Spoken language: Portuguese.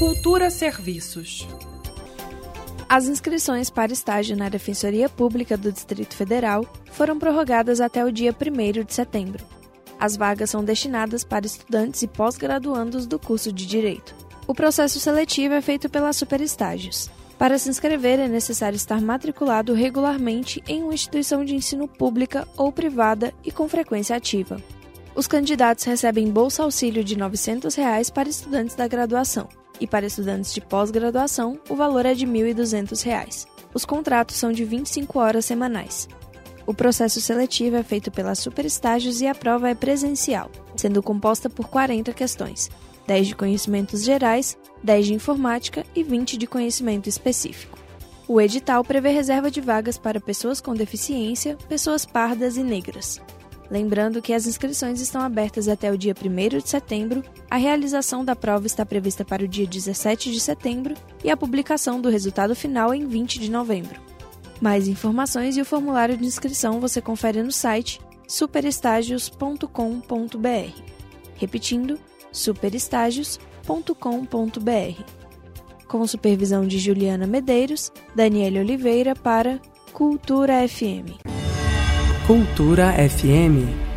Cultura Serviços. As inscrições para estágio na Defensoria Pública do Distrito Federal foram prorrogadas até o dia 1 de setembro. As vagas são destinadas para estudantes e pós-graduandos do curso de Direito. O processo seletivo é feito pela Superestágios. Para se inscrever, é necessário estar matriculado regularmente em uma instituição de ensino pública ou privada e com frequência ativa. Os candidatos recebem bolsa auxílio de 900 reais para estudantes da graduação e para estudantes de pós-graduação o valor é de 1.200 reais. Os contratos são de 25 horas semanais. O processo seletivo é feito pelas superestágios e a prova é presencial, sendo composta por 40 questões, 10 de conhecimentos gerais, 10 de informática e 20 de conhecimento específico. O edital prevê reserva de vagas para pessoas com deficiência, pessoas pardas e negras. Lembrando que as inscrições estão abertas até o dia 1 de setembro, a realização da prova está prevista para o dia 17 de setembro e a publicação do resultado final em 20 de novembro. Mais informações e o formulário de inscrição você confere no site superestágios.com.br. Repetindo, superestágios.com.br. Com supervisão de Juliana Medeiros, Daniele Oliveira para Cultura FM. Cultura FM